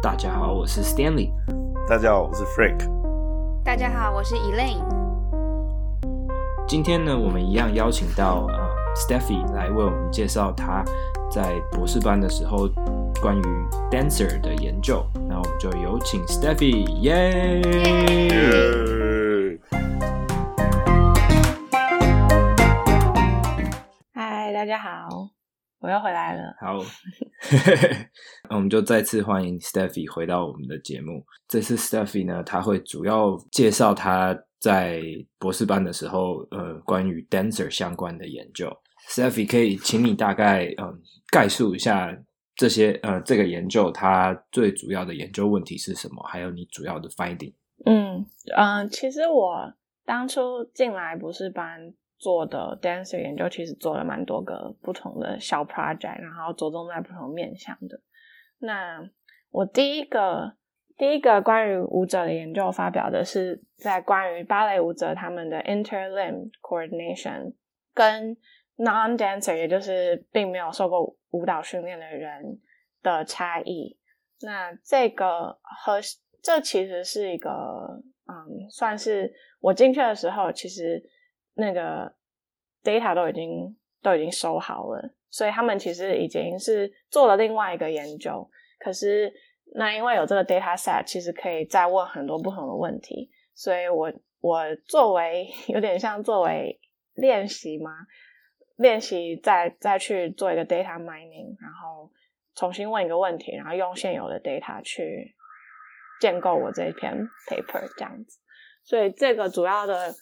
大家好，我是 Stanley。大家好，我是 Frank。大家好，我是 Elaine。今天呢，我们一样邀请到呃 Steffi 来为我们介绍她在博士班的时候关于 dancer 的研究。那我们就有请 Steffi，耶、我又回来了。好，那我们就再次欢迎 Steffi 回到我们的节目。这次 Steffi 呢，他会主要介绍他在博士班的时候，呃，关于 dancer 相关的研究。Steffi 可以请你大概嗯、呃、概述一下这些呃这个研究它最主要的研究问题是什么，还有你主要的 finding。嗯嗯、呃，其实我当初进来博士班。做的 dancer 研究其实做了蛮多个不同的小 project，然后着重在不同面向的。那我第一个第一个关于舞者的研究发表的是在关于芭蕾舞者他们的 interlimb coordination 跟 non-dancer，也就是并没有受过舞蹈训练的人的差异。那这个和这其实是一个嗯，算是我进去的时候其实。那个 data 都已经都已经收好了，所以他们其实已经是做了另外一个研究。可是那因为有这个 data set，其实可以再问很多不同的问题。所以我我作为 有点像作为练习嘛，练习再再去做一个 data mining，然后重新问一个问题，然后用现有的 data 去建构我这一篇 paper 这样子。所以这个主要的。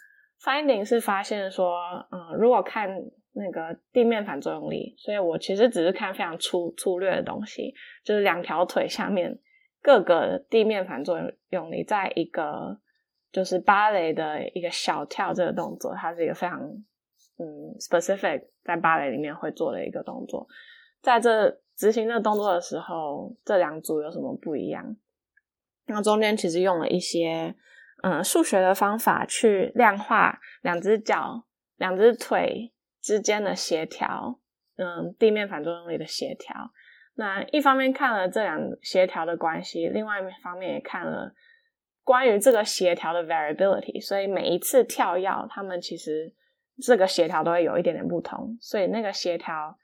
Finding 是发现说，嗯，如果看那个地面反作用力，所以我其实只是看非常粗粗略的东西，就是两条腿下面各个地面反作用力，在一个就是芭蕾的一个小跳这个动作，它是一个非常嗯 specific 在芭蕾里面会做的一个动作，在这执行这个动作的时候，这两组有什么不一样？那中间其实用了一些。嗯，数学的方法去量化两只脚、两只腿之间的协调，嗯，地面反作用力的协调。那一方面看了这两协调的关系，另外一方面也看了关于这个协调的 variability。所以每一次跳跃，他们其实这个协调都会有一点点不同。所以那个协调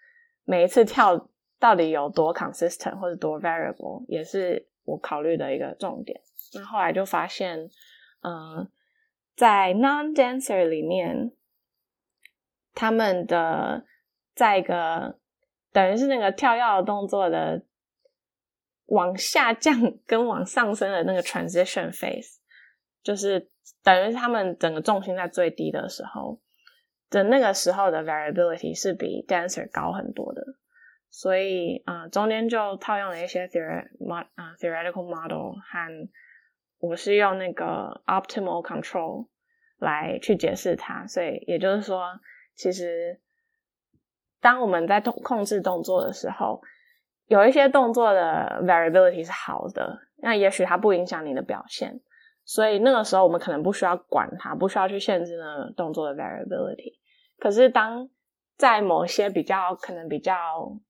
每一次跳到底有多 consistent 或者多 variable，也是我考虑的一个重点。那后来就发现。嗯，在 non-dancer 里面，他们的在一个等于是那个跳跃的动作的往下降跟往上升的那个 transition phase，就是等于是他们整个重心在最低的时候的那个时候的 variability 是比 dancer 高很多的，所以啊、中间就套用了一些 theory mod 啊 theoretical model 和。我是用那个 optimal control 来去解释它，所以也就是说，其实当我们在动控制动作的时候，有一些动作的 variability 是好的，那也许它不影响你的表现，所以那个时候我们可能不需要管它，不需要去限制那动作的 variability。可是当在某些比较可能比较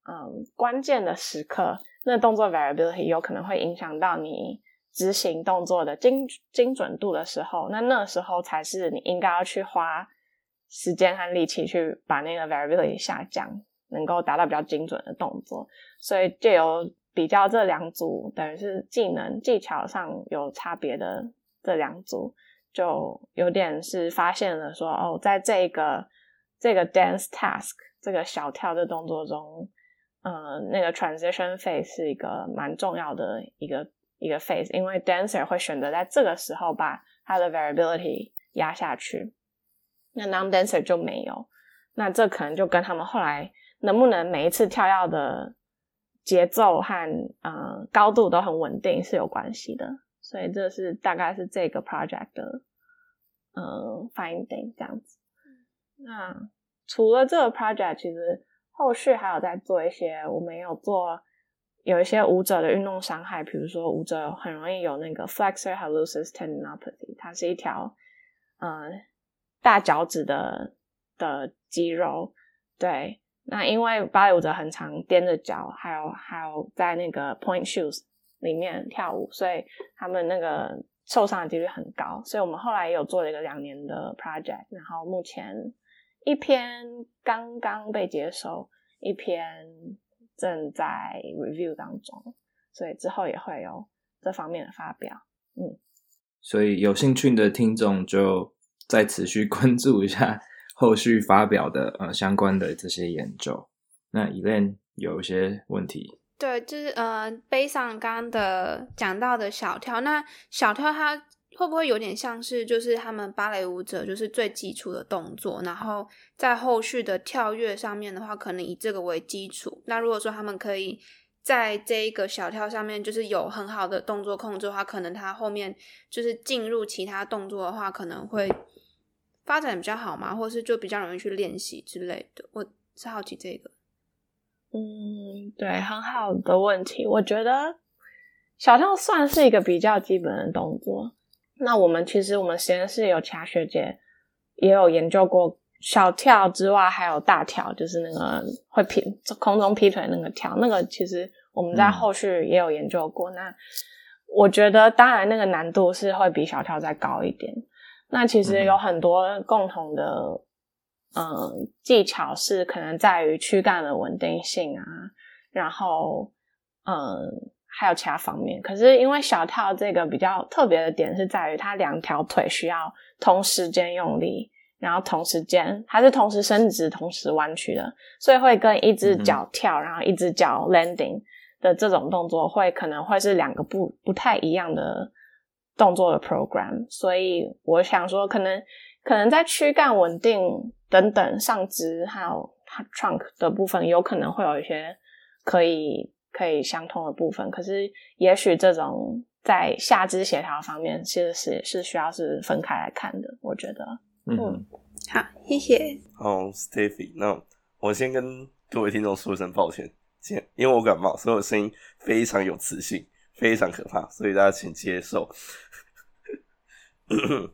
嗯关键的时刻，那动作 variability 有可能会影响到你。执行动作的精精准度的时候，那那时候才是你应该要去花时间和力气去把那个 variability 下降，能够达到比较精准的动作。所以就有比较这两组，等于是技能技巧上有差别的这两组，就有点是发现了说，哦，在这个这个 dance task 这个小跳的动作中，嗯、呃，那个 transition phase 是一个蛮重要的一个。一个 phase，因为 dancer 会选择在这个时候把他的 variability 压下去，那 non-dancer 就没有，那这可能就跟他们后来能不能每一次跳跃的节奏和呃高度都很稳定是有关系的，所以这是大概是这个 project 的呃 finding 这样子。那除了这个 project，其实后续还有在做一些，我们有做。有一些舞者的运动伤害，比如说舞者很容易有那个 flexor hallucis tendinopathy，它是一条嗯、呃、大脚趾的的肌肉。对，那因为芭蕾舞者很常踮着脚，还有还有在那个 point shoes 里面跳舞，所以他们那个受伤的几率很高。所以我们后来也有做了一个两年的 project，然后目前一篇刚刚被接收，一篇正在 review 当中，所以之后也会有这方面的发表。嗯，所以有兴趣的听众就再持续 关注一下后续发表的呃相关的这些研究。那 Elaine 有一些问题。对，就是呃，背上刚刚的讲到的小跳，那小跳它会不会有点像是就是他们芭蕾舞者就是最基础的动作，然后在后续的跳跃上面的话，可能以这个为基础。那如果说他们可以在这一个小跳上面就是有很好的动作控制的话，可能他后面就是进入其他动作的话，可能会发展比较好嘛，或是就比较容易去练习之类的。我是好奇这个。嗯，对，很好的问题。我觉得小跳算是一个比较基本的动作。那我们其实我们实验室有其他学姐也有研究过小跳之外，还有大跳，就是那个会劈空中劈腿那个跳。那个其实我们在后续也有研究过。嗯、那我觉得当然那个难度是会比小跳再高一点。那其实有很多共同的。嗯，技巧是可能在于躯干的稳定性啊，然后嗯，还有其他方面。可是因为小跳这个比较特别的点是在于它两条腿需要同时间用力，然后同时间它是同时伸直、同时弯曲的，所以会跟一只脚跳，然后一只脚 landing 的这种动作会可能会是两个不不太一样的动作的 program。所以我想说，可能可能在躯干稳定。等等，上肢还有 trunk 的部分，有可能会有一些可以可以相通的部分。可是，也许这种在下肢协调方面，其实是是需要是分开来看的。我觉得，嗯，嗯好，谢谢。好，Steffi，那我先跟各位听众说一声抱歉，先因为我感冒，所以我声音非常有磁性，非常可怕，所以大家请接受。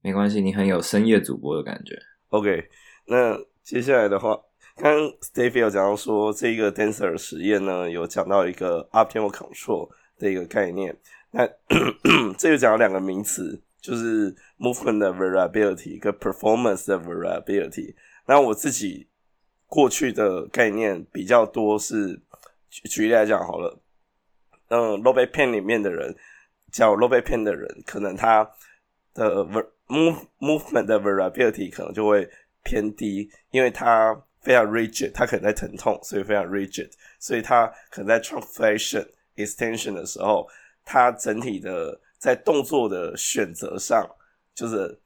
没关系，你很有深夜主播的感觉。OK，那接下来的话，刚 Steffi 有讲到说，这个 Dancer 实验呢，有讲到一个 Optimal Control 的一个概念。那这个讲了两个名词，就是 Movement 的 Variability 跟 Performance 的 Variability。那我自己过去的概念比较多是，举举例来讲好了，嗯，Low Back Pain 里面的人，叫 Low Back Pain 的人，可能他的 move movement 的 variability 可能就会偏低，因为他非常 rigid，它可能在疼痛，所以非常 rigid，所以它可能在 trunk flexion extension 的时候，它整体的在动作的选择上，就是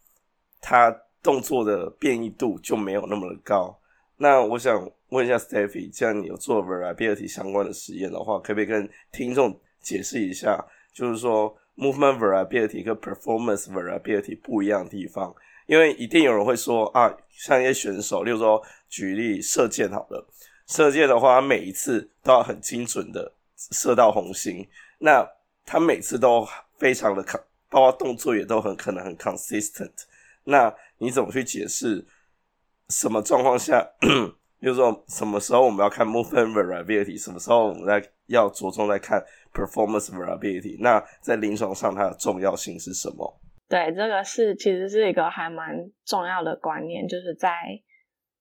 它动作的变异度就没有那么的高。那我想问一下 Steffi，既然你有做 variability 相关的实验的话，可不可以跟听众解释一下，就是说？Movement variability 跟 performance variability 不一样的地方，因为一定有人会说啊，像一些选手，例如说举例射箭好了，射箭的话，他每一次都要很精准的射到红心，那他每次都非常的抗包括动作也都很可能很 consistent，那你怎么去解释什么状况下，例如说什么时候我们要看 movement variability，什么时候我们在要着重在看？Performance variability，那在临床上它的重要性是什么？对，这个是其实是一个还蛮重要的观念，就是在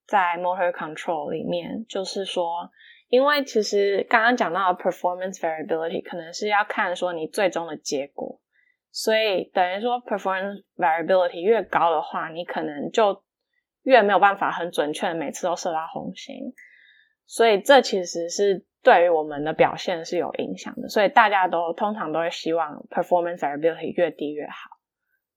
在 motor control 里面，就是说，因为其实刚刚讲到 performance variability 可能是要看说你最终的结果，所以等于说 performance variability 越高的话，你可能就越没有办法很准确的每次都射到红心，所以这其实是。对于我们的表现是有影响的，所以大家都通常都会希望 performance variability 越低越好。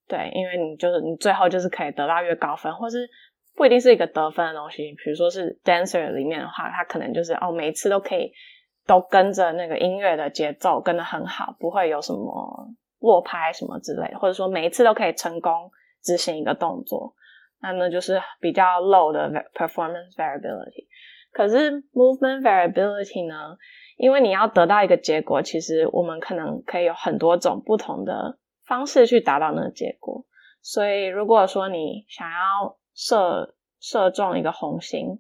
对，因为你就是你最后就是可以得到越高分，或是不一定是一个得分的东西。比如说是 dancer 里面的话，他可能就是哦，每一次都可以都跟着那个音乐的节奏跟得很好，不会有什么落拍什么之类的，或者说每一次都可以成功执行一个动作，那呢就是比较 low 的 performance variability。可是 movement variability 呢？因为你要得到一个结果，其实我们可能可以有很多种不同的方式去达到那个结果。所以，如果说你想要射射中一个红心，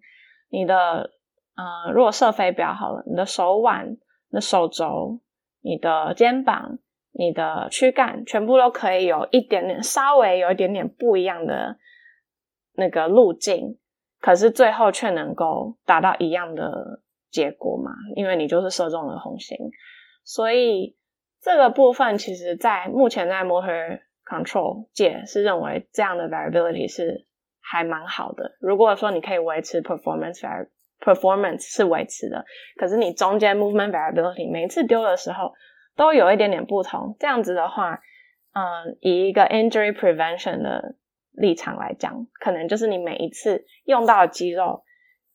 你的呃，如果射飞镖好了，你的手腕、你的手肘、你的肩膀、你的躯干，全部都可以有一点点，稍微有一点点不一样的那个路径，可是最后却能够达到一样的结果嘛？因为你就是射中了红心，所以这个部分其实，在目前在 motor control 界是认为这样的 variability 是还蛮好的。如果说你可以维持 performance performance 是维持的，可是你中间 movement variability 每一次丢的时候都有一点点不同，这样子的话，嗯，以一个 injury prevention 的立场来讲，可能就是你每一次用到的肌肉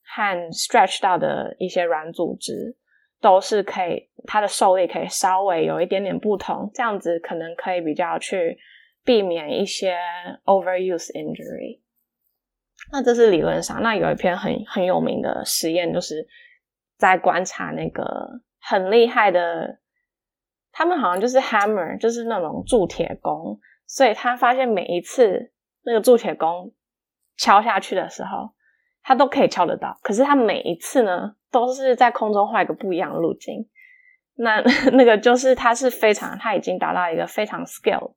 和 stretch 到的一些软组织都是可以，它的受力可以稍微有一点点不同，这样子可能可以比较去避免一些 overuse injury。那这是理论上，那有一篇很很有名的实验，就是在观察那个很厉害的，他们好像就是 hammer，就是那种铸铁工，所以他发现每一次那个铸铁工敲下去的时候，他都可以敲得到，可是他每一次呢，都是在空中画一个不一样的路径。那 那个就是他是非常，他已经达到一个非常 skill，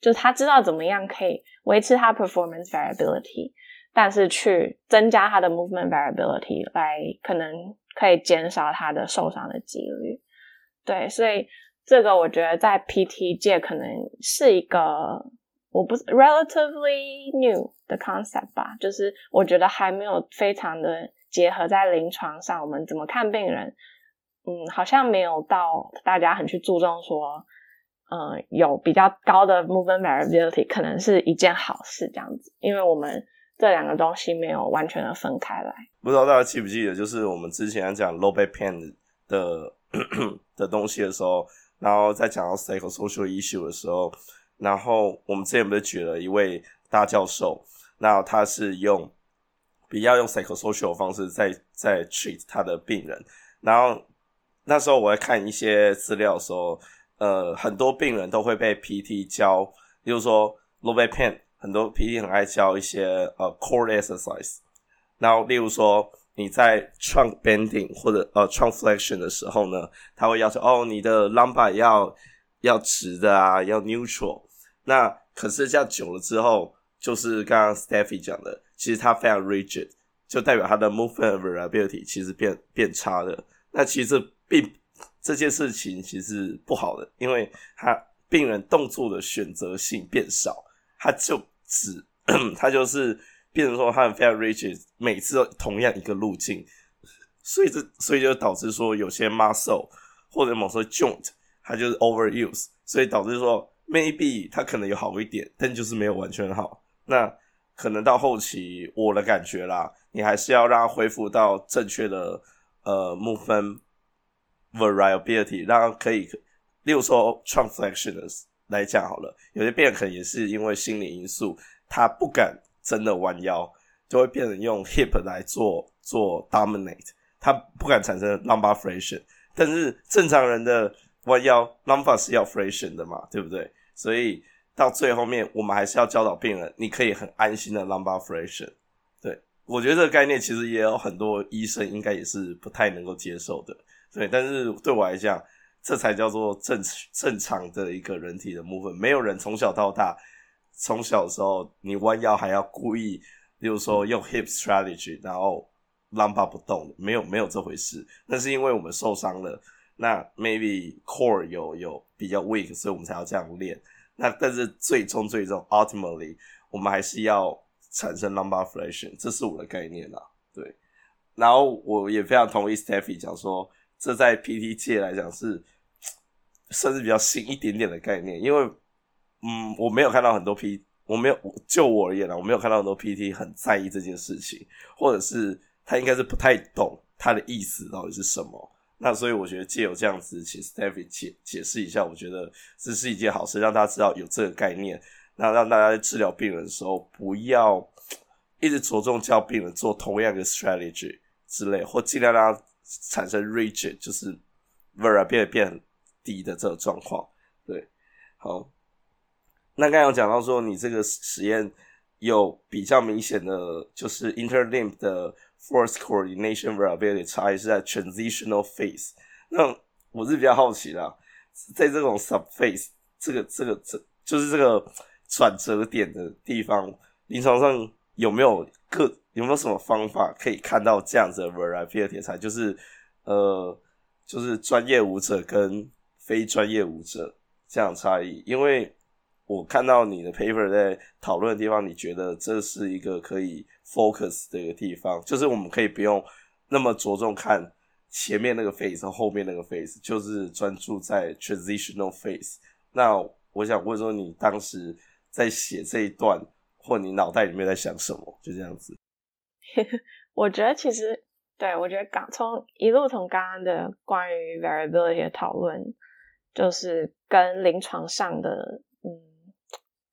就是他知道怎么样可以维持他 performance variability。但是去增加他的 movement variability，来可能可以减少他的受伤的几率。对，所以这个我觉得在 PT 界可能是一个我不 relatively new 的 concept 吧，就是我觉得还没有非常的结合在临床上，我们怎么看病人，嗯，好像没有到大家很去注重说，嗯，有比较高的 movement variability 可能是一件好事这样子，因为我们。这两个东西没有完全的分开来。不知道大家记不记得，就是我们之前讲 low back pain 的的东西的时候，然后在讲到 psychosocial issue 的时候，然后我们之前不是举了一位大教授，那他是用比较用 psychosocial 的方式在在 treat 他的病人，然后那时候我在看一些资料的时候，呃，很多病人都会被 PT 教，比如说 low back pain。很多 PT 很爱教一些呃 core exercise，然后例如说你在 trunk bending 或者呃 trunk flexion 的时候呢，他会要求哦你的 lumbar 要要直的啊，要 neutral。那可是这样久了之后，就是刚刚 Steffi 讲的，其实它非常 rigid，就代表它的 movement variability 其实变变差的。那其实并这件事情其实不好的，因为他病人动作的选择性变少。他就只，他就是变成说他很非常 rigid，每次都同样一个路径，所以这所以就导致说有些 muscle 或者某些 joint 它就是 overuse，所以导致说 maybe 它可能有好一点，但就是没有完全好。那可能到后期我的感觉啦，你还是要让它恢复到正确的呃 movement variability，让它可以，例如说 transflexions 来讲好了，有些病人可能也是因为心理因素，他不敢真的弯腰，就会变成用 hip 来做做 dominate，他不敢产生 lumbar flexion。但是正常人的弯腰 lumbar 是要 flexion 的嘛，对不对？所以到最后面，我们还是要教导病人，你可以很安心的 lumbar flexion。对，我觉得这个概念其实也有很多医生应该也是不太能够接受的。对，但是对我来讲。这才叫做正正常的一个人体的 movement。没有人从小到大，从小的时候你弯腰还要故意，比如说用 hip strategy，然后 lumbar 不动，没有没有这回事。那是因为我们受伤了，那 maybe core 有有比较 weak，所以我们才要这样练。那但是最终最终 ultimately，我们还是要产生 lumbar flexion，这是我的概念啦。对，然后我也非常同意 Steffi 讲说。这在 PT 界来讲是甚至比较新一点点的概念，因为嗯，我没有看到很多 P，我没有就我而言呢，我没有看到很多 PT 很在意这件事情，或者是他应该是不太懂他的意思到底是什么。那所以我觉得借由这样子，请 Steffi 解解释一下，我觉得这是一件好事，让大家知道有这个概念，那让大家在治疗病人的时候不要一直着重教病人做同样的 strategy 之类，或尽量让他。产生 rigid 就是 variability 变低的这个状况，对，好。那刚刚有讲到说，你这个实验有比较明显的，就是 interlimb 的 force coordination variability 差异是在 transitional phase。那我是比较好奇啦，在这种 subphase 这个这个这就是这个转折点的地方，临床上有没有各有没有什么方法可以看到这样子的 variability 才就是呃就是专业舞者跟非专业舞者这样差异？因为我看到你的 paper 在讨论的地方，你觉得这是一个可以 focus 的一个地方，就是我们可以不用那么着重看前面那个 phase 和后面那个 phase，就是专注在 transitional phase。那我想问说，你当时在写这一段，或你脑袋里面在想什么？就这样子。我觉得其实，对，我觉得刚从一路从刚刚的关于 variability 的讨论，就是跟临床上的。嗯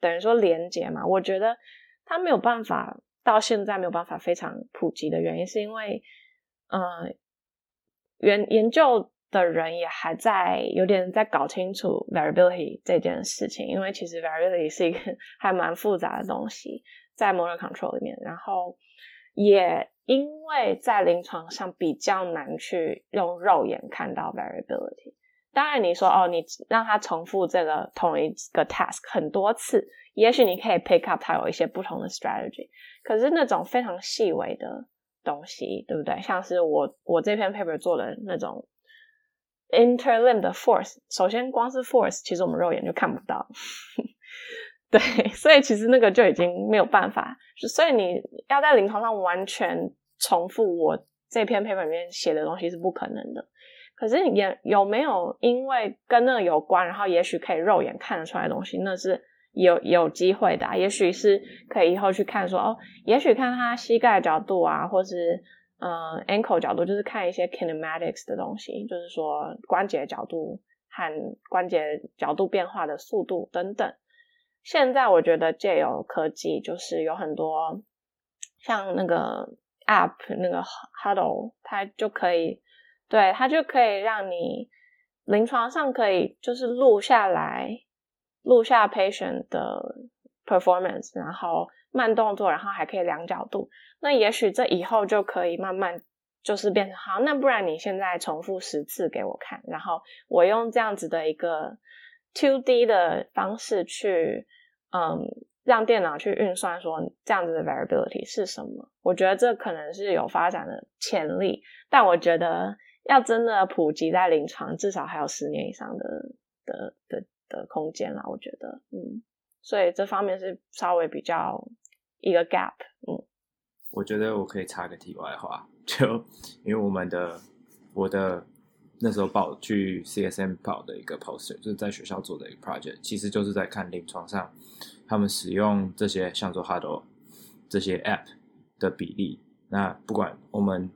等于说连接嘛，我觉得它没有办法到现在没有办法非常普及的原因，是因为，呃，研研究的人也还在有点在搞清楚 variability 这件事情，因为其实 variability 是一个 还蛮复杂的东西，在 motor control 里面，然后也因为在临床上比较难去用肉眼看到 variability。当然，你说哦，你让他重复这个同一个 task 很多次，也许你可以 pick up 他有一些不同的 strategy。可是那种非常细微的东西，对不对？像是我我这篇 paper 做的那种 interlimb 的 force，首先光是 force，其实我们肉眼就看不到。对，所以其实那个就已经没有办法。所以你要在临床上完全重复我这篇 paper 里面写的东西是不可能的。可是也有没有因为跟那个有关，然后也许可以肉眼看得出来的东西，那是有有机会的。也许是可以以后去看说哦，也许看他膝盖角度啊，或是嗯 ankle 角度，就是看一些 kinematics 的东西，就是说关节角度和关节角度变化的速度等等。现在我觉得借由科技，就是有很多像那个 app 那个 Huddle，它就可以。对，它就可以让你临床上可以就是录下来，录下 patient 的 performance，然后慢动作，然后还可以量角度。那也许这以后就可以慢慢就是变成好，那不然你现在重复十次给我看，然后我用这样子的一个 two D 的方式去，嗯，让电脑去运算说这样子的 variability 是什么。我觉得这可能是有发展的潜力，但我觉得。要真的普及在临床，至少还有十年以上的的的的空间啦，我觉得，嗯，所以这方面是稍微比较一个 gap，嗯。我觉得我可以插个题外话，就因为我们的我的那时候报去 CSM 报的一个 poster，就是在学校做的一个 project，其实就是在看临床上他们使用这些像做 Huddle 这些 app 的比例。那不管我们。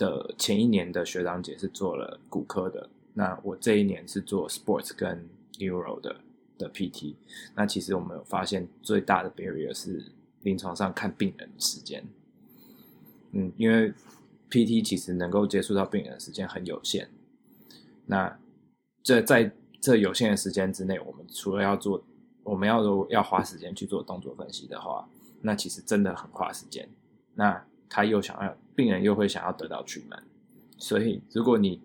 的前一年的学长姐是做了骨科的，那我这一年是做 sports 跟 neuro 的的 PT。那其实我们有发现最大的 barrier 是临床上看病人的时间。嗯，因为 PT 其实能够接触到病人的时间很有限。那这在这有限的时间之内，我们除了要做，我们要要花时间去做动作分析的话，那其实真的很花时间。那他又想要。病人又会想要得到取门，所以如果你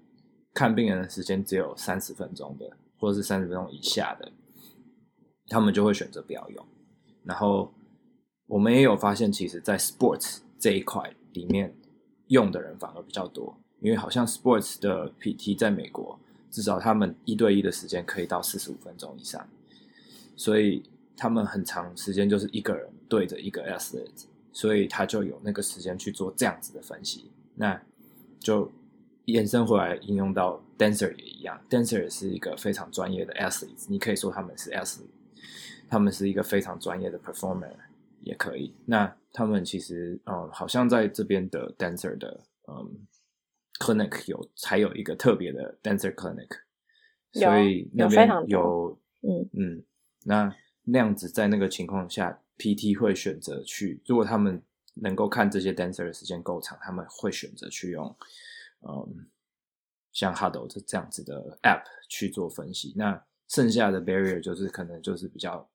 看病人的时间只有三十分钟的，或者是三十分钟以下的，他们就会选择不要用。然后我们也有发现，其实，在 sports 这一块里面用的人反而比较多，因为好像 sports 的 PT 在美国，至少他们一对一的时间可以到四十五分钟以上，所以他们很长时间就是一个人对着一个 athlete。所以他就有那个时间去做这样子的分析，那就延伸回来应用到 dancer 也一样，dancer 也是一个非常专业的 athlete，你可以说他们是 athlete，他们是一个非常专业的 performer 也可以。那他们其实嗯，好像在这边的 dancer 的嗯 clinic 有才有一个特别的 dancer clinic，所以那边有，有嗯嗯，那那样子在那个情况下。PT 会选择去，如果他们能够看这些 dancer 的时间够长，他们会选择去用，嗯，像 Huddle 这这样子的 app 去做分析。那剩下的 barrier 就是可能就是比较，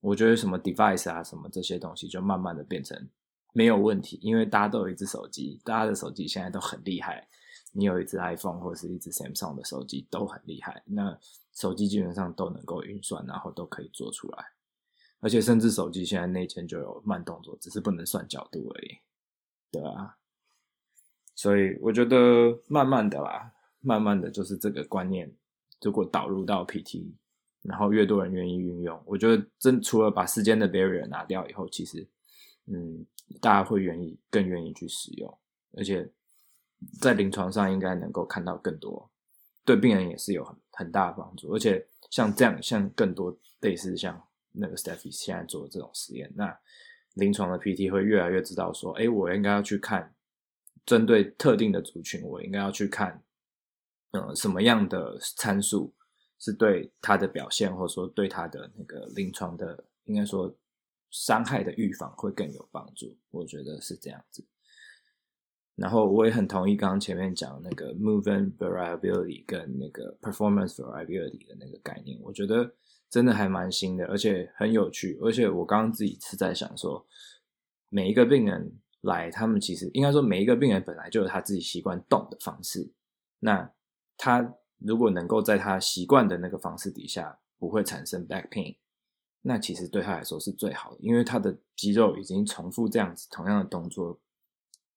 我觉得什么 device 啊什么这些东西就慢慢的变成没有问题，因为大家都有一只手机，大家的手机现在都很厉害，你有一只 iPhone 或是一只 Samsung 的手机都很厉害。那手机基本上都能够运算，然后都可以做出来。而且甚至手机现在内建就有慢动作，只是不能算角度而已。对啊，所以我觉得慢慢的啦，慢慢的就是这个观念，如果导入到 PT，然后越多人愿意运用，我觉得真除了把时间的 barrier 拿掉以后，其实嗯，大家会愿意更愿意去使用，而且在临床上应该能够看到更多，对病人也是有很很大的帮助。而且像这样，像更多类似像那个 Steffi 现在做的这种实验，那。临床的 PT 会越来越知道说，哎，我应该要去看针对特定的族群，我应该要去看，呃，什么样的参数是对他的表现，或者说对他的那个临床的，应该说伤害的预防会更有帮助。我觉得是这样子。然后我也很同意刚刚前面讲那个 movement variability 跟那个 performance variability 的那个概念，我觉得。真的还蛮新的，而且很有趣。而且我刚刚自己是在想说，每一个病人来，他们其实应该说每一个病人本来就有他自己习惯动的方式。那他如果能够在他习惯的那个方式底下不会产生 back pain，那其实对他来说是最好的，因为他的肌肉已经重复这样子同样的动作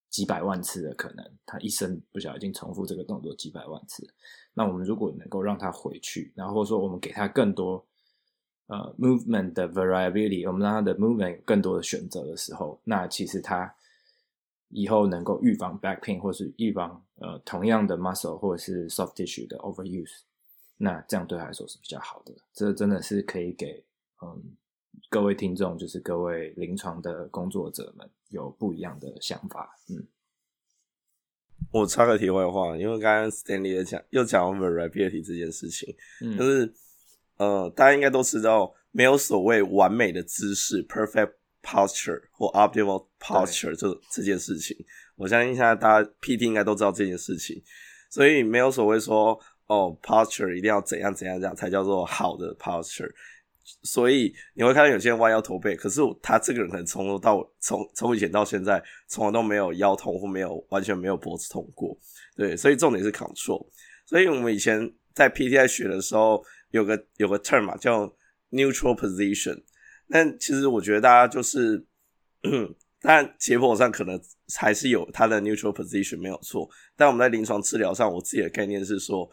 几百万次的可能，他一生不晓得已经重复这个动作几百万次。那我们如果能够让他回去，然后说我们给他更多。呃，movement 的 variability，我们让它的 movement 有更多的选择的时候，那其实它以后能够预防 back pain，或是预防呃同样的 muscle 或者是 soft tissue 的 overuse，那这样对他来说是比较好的。这真的是可以给嗯各位听众，就是各位临床的工作者们有不一样的想法。嗯，我插个题外话，因为刚刚 Stanley 也讲又讲到 variability 这件事情，嗯，就是。呃，大家应该都知道，没有所谓完美的姿势 （perfect posture） 或 optimal posture 这这件事情。我相信现在大家 PT 应该都知道这件事情，所以没有所谓说哦，posture 一定要怎样怎样这样才叫做好的 posture。所以你会看到有些人弯腰驼背，可是他这个人可能从头到从从以前到现在，从来都没有腰痛或没有完全没有脖子痛过。对，所以重点是 control。所以我们以前在 PT 在学的时候。有个有个 term 嘛，叫 neutral position。但其实我觉得大家就是，当然解剖上可能还是有它的 neutral position 没有错。但我们在临床治疗上，我自己的概念是说，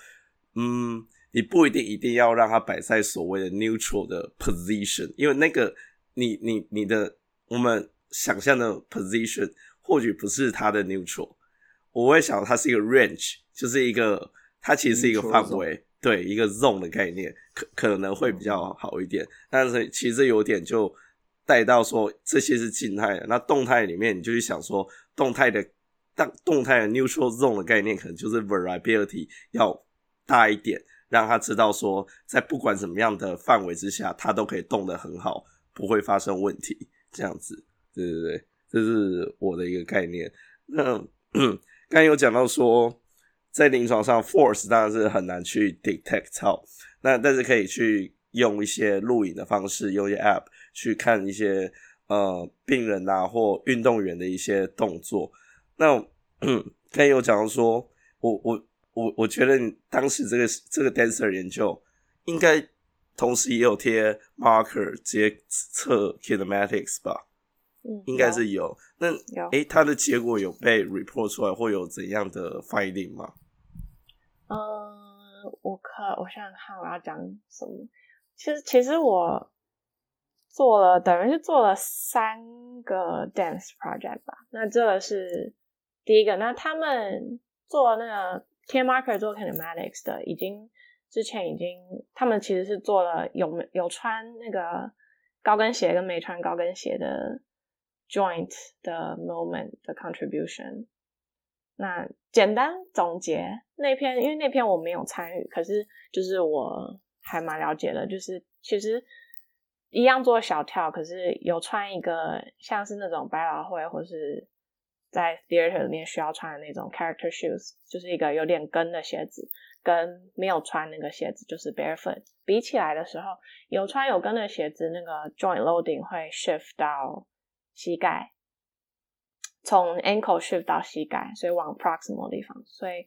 嗯，你不一定一定要让它摆在所谓的 neutral 的 position，因为那个你你你的我们想象的 position 或许不是它的 neutral。我会想它是一个 range，就是一个它其实是一个范围。对，一个 zone 的概念，可可能会比较好一点，但是其实有点就带到说，这些是静态的，那动态里面你就去想说动态的，当动态的 neutral zone 的概念可能就是 variability 要大一点，让他知道说在不管什么样的范围之下，他都可以动得很好，不会发生问题，这样子，对对对，这是我的一个概念。那 刚才有讲到说。在临床上，force 当然是很难去 detect 到，那但是可以去用一些录影的方式，用一些 app 去看一些呃病人啊或运动员的一些动作。那嗯，刚才有讲到说，我我我我觉得你当时这个这个 dancer 研究应该同时也有贴 marker 直接测 kinematics 吧？嗯，应该是有。那有诶，它的结果有被 report 出来，或有怎样的 finding 吗？嗯，我可我想想看我要讲什么。其实其实我做了等于是做了三个 dance project 吧。那这个是第一个。那他们做那个 TM marker 做 kinematics 的，已经之前已经他们其实是做了有有穿那个高跟鞋跟没穿高跟鞋的 joint 的 moment 的 contribution。那简单总结那篇，因为那篇我没有参与，可是就是我还蛮了解的，就是其实一样做小跳，可是有穿一个像是那种百老汇或是在 theater 里面需要穿的那种 character shoes，就是一个有点跟的鞋子，跟没有穿那个鞋子就是 barefoot 比起来的时候，有穿有跟的鞋子，那个 joint loading 会 shift 到膝盖。从 ankle shift 到膝盖，所以往 proximal 地方，所以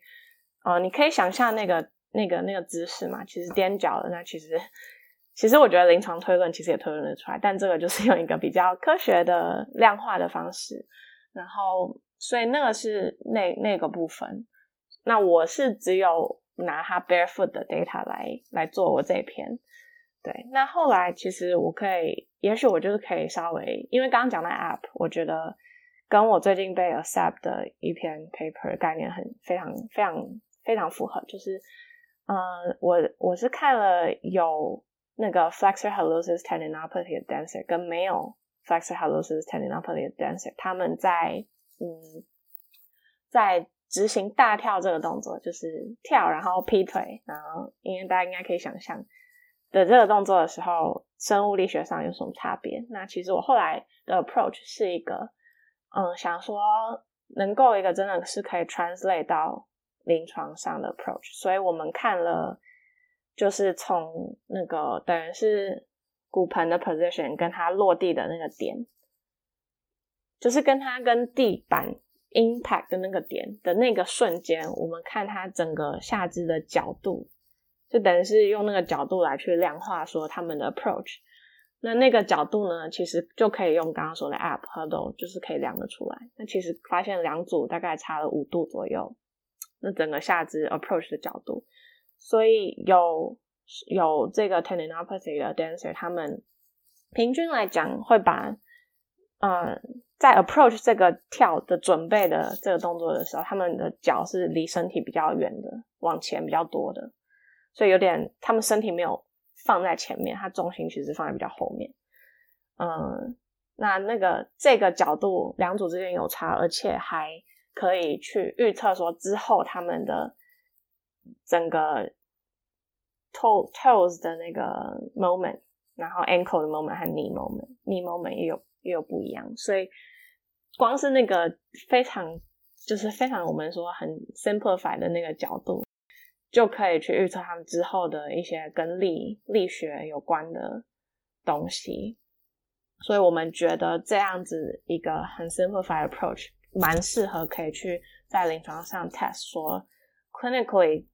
呃，你可以想象那个那个那个姿势嘛，其实踮脚的，那其实其实我觉得临床推论其实也推论得出来，但这个就是用一个比较科学的量化的方式，然后所以那个是那那个部分。那我是只有拿他 barefoot 的 data 来来做我这一篇。对，那后来其实我可以，也许我就是可以稍微，因为刚刚讲的 app，我觉得跟我最近被 accept 的一篇 paper 概念很非常非常非常符合，就是，呃，我我是看了有那个 flexor hallucis tendinopathy 的 dancer 跟没有 flexor hallucis tendinopathy 的 dancer，他们在嗯在执行大跳这个动作，就是跳然后劈腿，然后因为大家应该可以想象。的这个动作的时候，生物力学上有什么差别？那其实我后来的 approach 是一个，嗯，想说能够一个真的是可以 translate 到临床上的 approach。所以我们看了，就是从那个等于是骨盆的 position 跟它落地的那个点，就是跟它跟地板 impact 的那个点的那个瞬间，我们看它整个下肢的角度。就等于是用那个角度来去量化说他们的 approach，那那个角度呢，其实就可以用刚刚说的 app hurdle，就是可以量得出来。那其实发现两组大概差了五度左右，那整个下肢 approach 的角度，所以有有这个 tendinopathy 的 dancer，他们平均来讲会把，嗯，在 approach 这个跳的准备的这个动作的时候，他们的脚是离身体比较远的，往前比较多的。所以有点，他们身体没有放在前面，它重心其实放在比较后面。嗯，那那个这个角度，两组之间有差，而且还可以去预测说之后他们的整个 toe toes 的那个 moment，然后 ankle 的 moment 和 knee moment，knee moment 也有也有不一样。所以光是那个非常就是非常我们说很 simplify 的那个角度。就可以去预测他们之后的一些跟力力学有关的东西，所以我们觉得这样子一个很 simplified approach 蛮适合可以去在临床上 test 说 clinically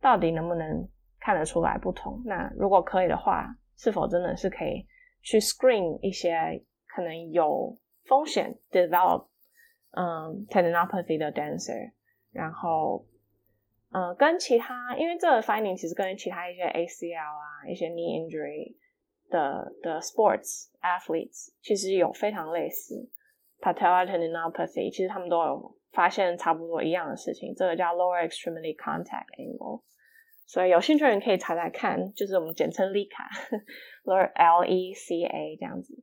到底能不能看得出来不同。那如果可以的话，是否真的是可以去 screen 一些可能有风险 develop 嗯 tendinopathy 的 dancer，然后。呃，跟其他，因为这个 finding 其实跟其他一些 ACL 啊，一些 knee injury 的的 sports athletes 其实有非常类似 patellar tendinopathy，其实他们都有发现差不多一样的事情。这个叫 lower extremity contact angle，所以有兴趣的人可以查查看，就是我们简称 LECA，lower L E C A 这样子。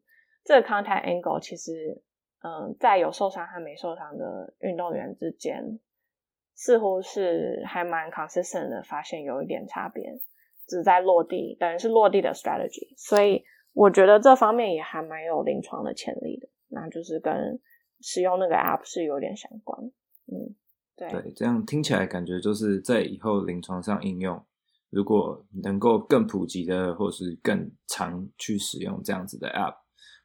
这个 contact angle 其实，嗯、在有受伤和没受伤的运动员之间。似乎是还蛮 consistent 的，发现有一点差别，只在落地，等于是落地的 strategy，所以我觉得这方面也还蛮有临床的潜力的，那就是跟使用那个 app 是有点相关，嗯，对，对，这样听起来感觉就是在以后临床上应用，如果能够更普及的，或是更常去使用这样子的 app，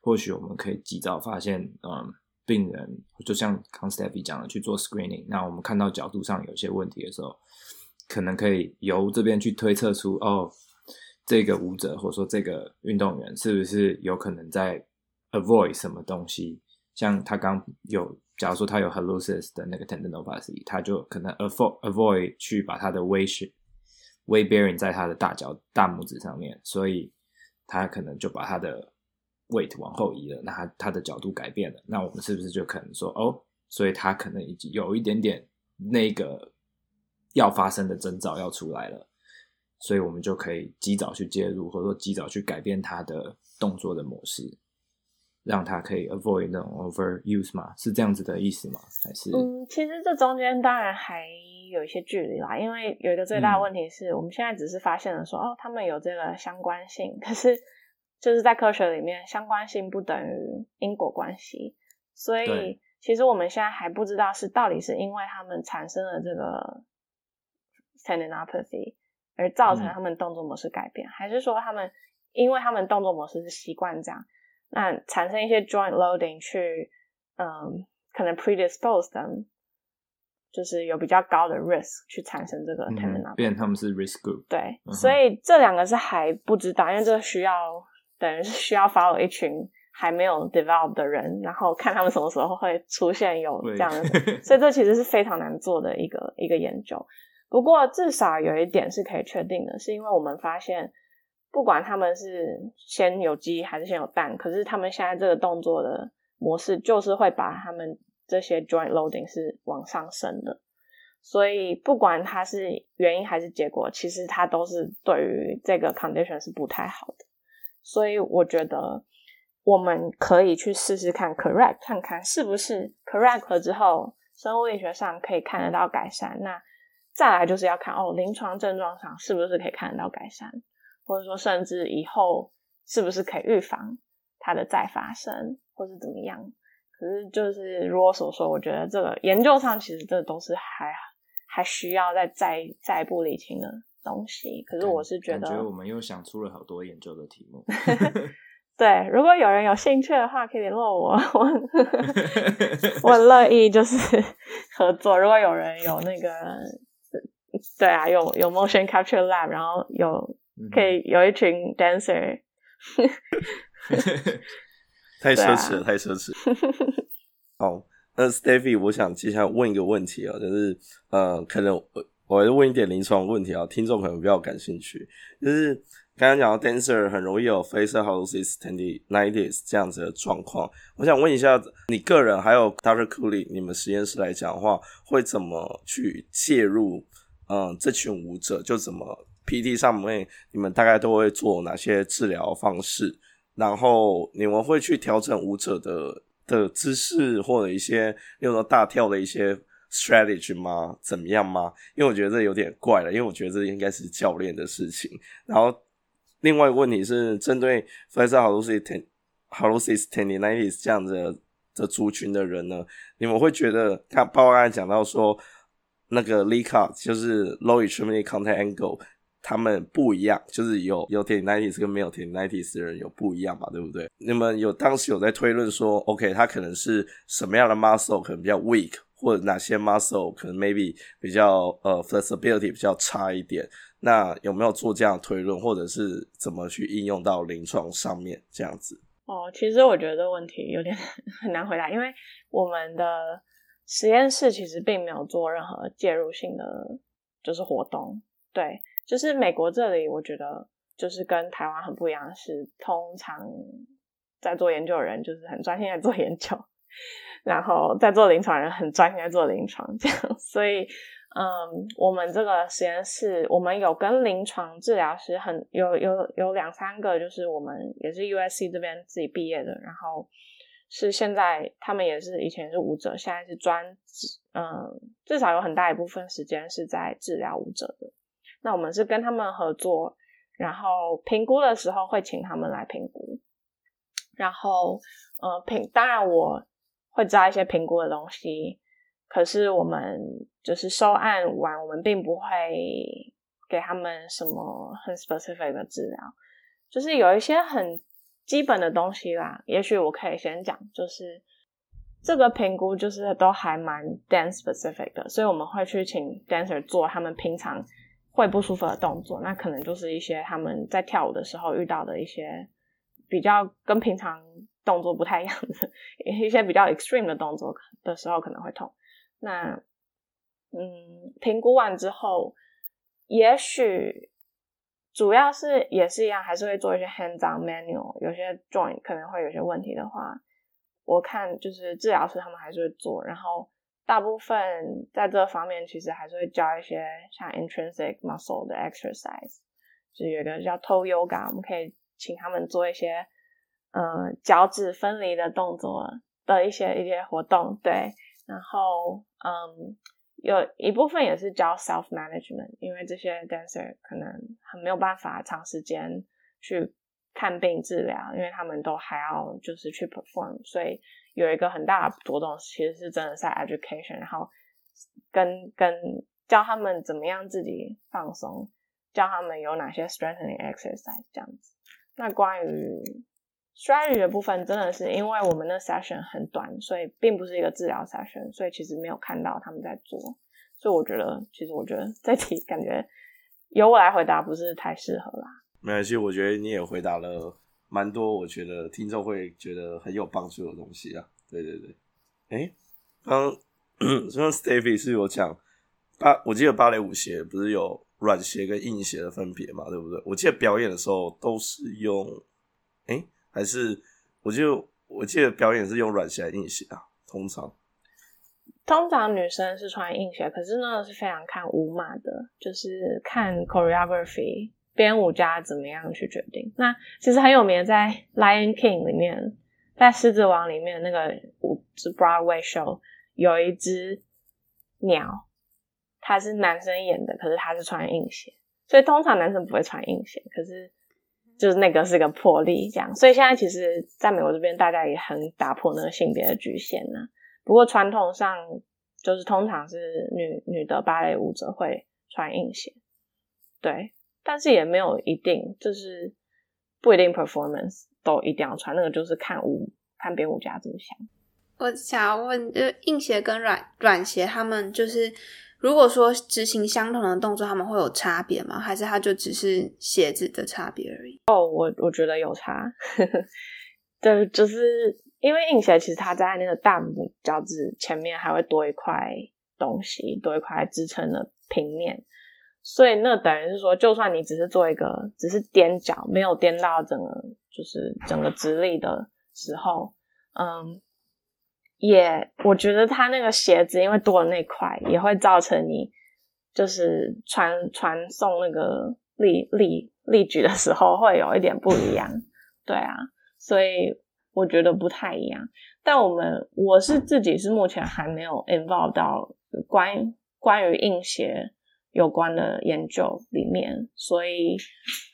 或许我们可以及早发现，嗯。病人就像康 Steffi 讲的去做 screening，那我们看到角度上有些问题的时候，可能可以由这边去推测出哦，这个舞者或者说这个运动员是不是有可能在 avoid 什么东西？像他刚有，假如说他有 hallucis 的那个 tendinopathy，他就可能 avoid avoid 去把他的 weight weight bearing 在他的大脚大拇指上面，所以他可能就把他的 weight 往后移了，那它它的角度改变了，那我们是不是就可能说哦，所以他可能已经有一点点那个要发生的征兆要出来了，所以我们就可以及早去介入，或者说及早去改变他的动作的模式，让他可以 avoid 那种 overuse 嘛？是这样子的意思吗？还是？嗯，其实这中间当然还有一些距离啦，因为有一个最大的问题是、嗯、我们现在只是发现了说哦，他们有这个相关性，可是。就是在科学里面，相关性不等于因果关系，所以其实我们现在还不知道是到底是因为他们产生了这个 tendinopathy 而造成他们动作模式改变，嗯、还是说他们因为他们动作模式是习惯这样，那产生一些 joint loading 去，嗯，可能 predispose them，就是有比较高的 risk 去产生这个 tendinopathy，变他们是 risk group。对，嗯、所以这两个是还不知道，因为这个需要等于是需要 follow 一群还没有 develop 的人，然后看他们什么时候会出现有这样的，所以这其实是非常难做的一个一个研究。不过至少有一点是可以确定的，是因为我们发现，不管他们是先有鸡还是先有蛋，可是他们现在这个动作的模式就是会把他们这些 joint loading 是往上升的，所以不管它是原因还是结果，其实它都是对于这个 condition 是不太好的。所以我觉得我们可以去试试看 correct，看看是不是 correct 了之后，生物力学上可以看得到改善。那再来就是要看哦，临床症状上是不是可以看得到改善，或者说甚至以后是不是可以预防它的再发生，或是怎么样。可是就是如我所说，我觉得这个研究上其实这都是还还需要再再再一步理清的东西。可是我是觉得，觉我们又想出了好多研究的题目。对，如果有人有兴趣的话，可以联络我，我 我很乐意就是合作。如果有人有那个。对啊，有有 motion capture lab，然后有可以有一群 dancer，太奢侈了，啊、太奢侈。好，那 Stevie，我想接下来问一个问题啊，就是呃，可能我我问一点临床问题啊，听众可能比较感兴趣。就是刚刚讲到 dancer 很容易有 facial hallucis tendinitis 这样子的状况，我想问一下，你个人还有 Dr. Cooley，你们实验室来讲的话，会怎么去介入？嗯，这群舞者就怎么 PT 上面，你们大概都会做哪些治疗方式？然后你们会去调整舞者的的姿势或者一些用到大跳的一些 strategy 吗？怎么样吗？因为我觉得这有点怪了，因为我觉得这应该是教练的事情。然后另外一个问题是针对 flexor hallucis Teni n i t i s 这样的的族群的人呢，你们会觉得，他包括刚才讲到说。那个 LECOG 就是 Low Extremity Contact Angle，他们不一样，就是有有 tendinitis 跟没有 tendinitis 的人有不一样嘛，对不对？你们有当时有在推论说，OK，他可能是什么样的 muscle 可能比较 weak，或者哪些 muscle 可能 maybe 比较呃 flexibility 比较差一点？那有没有做这样的推论，或者是怎么去应用到临床上面这样子？哦，其实我觉得这个问题有点 很难回答，因为我们的。实验室其实并没有做任何介入性的就是活动，对，就是美国这里，我觉得就是跟台湾很不一样，是通常在做研究的人就是很专心在做研究，然后在做临床人很专心在做临床，这样，所以，嗯，我们这个实验室，我们有跟临床治疗师很有有有两三个，就是我们也是 USC 这边自己毕业的，然后。是现在，他们也是以前是舞者，现在是专治，嗯，至少有很大一部分时间是在治疗舞者的。那我们是跟他们合作，然后评估的时候会请他们来评估。然后，呃，评当然我会知道一些评估的东西，可是我们就是收案完，我们并不会给他们什么很 specific 的治疗，就是有一些很。基本的东西啦，也许我可以先讲，就是这个评估就是都还蛮 dance specific 的，所以我们会去请 dancer 做他们平常会不舒服的动作，那可能就是一些他们在跳舞的时候遇到的一些比较跟平常动作不太一样的一些比较 extreme 的动作的时候可能会痛。那嗯，评估完之后，也许。主要是也是一样，还是会做一些 hands-on manual。有些 joint 可能会有些问题的话，我看就是治疗师他们还是会做。然后大部分在这方面其实还是会教一些像 intrinsic muscle 的 exercise，就有一个叫 toe yoga，我们可以请他们做一些嗯脚趾分离的动作的一些一些活动。对，然后嗯。有一部分也是教 self management，因为这些 dancer 可能很没有办法长时间去看病治疗，因为他们都还要就是去 perform，所以有一个很大的着重其实是真的在 education，然后跟跟教他们怎么样自己放松，教他们有哪些 strengthening exercise 这样子。那关于衰语的部分真的是因为我们的 session 很短，所以并不是一个治疗 session，所以其实没有看到他们在做。所以我觉得，其实我觉得这题感觉由我来回答不是太适合啦。没关系，我觉得你也回答了蛮多，我觉得听众会觉得很有帮助的东西啊。对对对，哎，刚刚刚 Stevie 是有讲芭，我记得芭蕾舞鞋不是有软鞋跟硬鞋的分别嘛，对不对？我记得表演的时候都是用，哎，还是我就我记得表演是用软鞋还是硬鞋啊？通常，通常女生是穿硬鞋，可是那个是非常看舞码的，就是看 choreography。编舞家怎么样去决定？那其实很有名，在《Lion King》里面，在《狮子王》里面那个舞是 Broadway show，有一只鸟，它是男生演的，可是他是穿硬鞋，所以通常男生不会穿硬鞋，可是就是那个是个破例，这样。所以现在其实在美国这边，大家也很打破那个性别的局限呢。不过传统上就是通常是女女的芭蕾舞者会穿硬鞋，对。但是也没有一定，就是不一定 performance 都一定要穿，那个就是看舞看编舞家怎么想。我想要问，就硬鞋跟软软鞋，他们就是如果说执行相同的动作，他们会有差别吗？还是它就只是鞋子的差别而已？哦，我我觉得有差，对，就是因为硬鞋其实它在那个大拇脚趾前面还会多一块东西，多一块支撑的平面。所以那等于是说，就算你只是做一个，只是踮脚，没有踮到整个，就是整个直立的时候，嗯，也我觉得他那个鞋子因为多了那块，也会造成你就是传传送那个力力力举的时候会有一点不一样，对啊，所以我觉得不太一样。但我们我是自己是目前还没有 involve 到关关于硬鞋。有关的研究里面，所以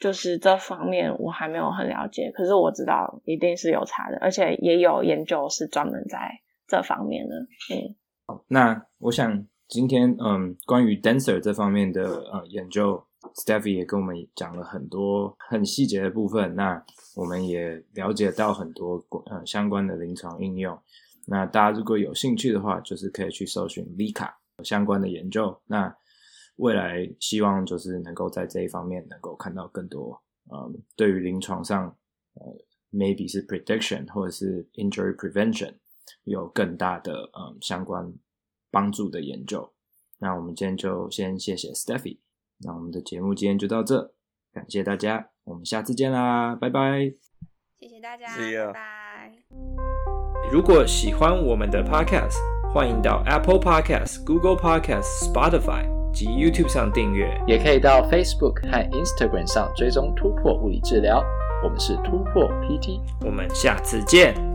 就是这方面我还没有很了解，可是我知道一定是有差的，而且也有研究是专门在这方面的。嗯，那我想今天嗯，关于 dancer 这方面的呃研究，Steffi 也跟我们讲了很多很细节的部分，那我们也了解到很多呃相关的临床应用。那大家如果有兴趣的话，就是可以去搜寻 Vika 相关的研究。那未来希望就是能够在这一方面能够看到更多，嗯，对于临床上，呃，maybe 是 prediction 或者是 injury prevention 有更大的嗯相关帮助的研究。那我们今天就先谢谢 Steffi，那我们的节目今天就到这，感谢大家，我们下次见啦，拜拜。谢谢大家，拜拜。如果喜欢我们的 podcast，欢迎到 Apple Podcast、Google Podcast、Spotify。及 YouTube 上订阅，也可以到 Facebook 和 Instagram 上追踪突破物理治疗。我们是突破 PT，我们下次见。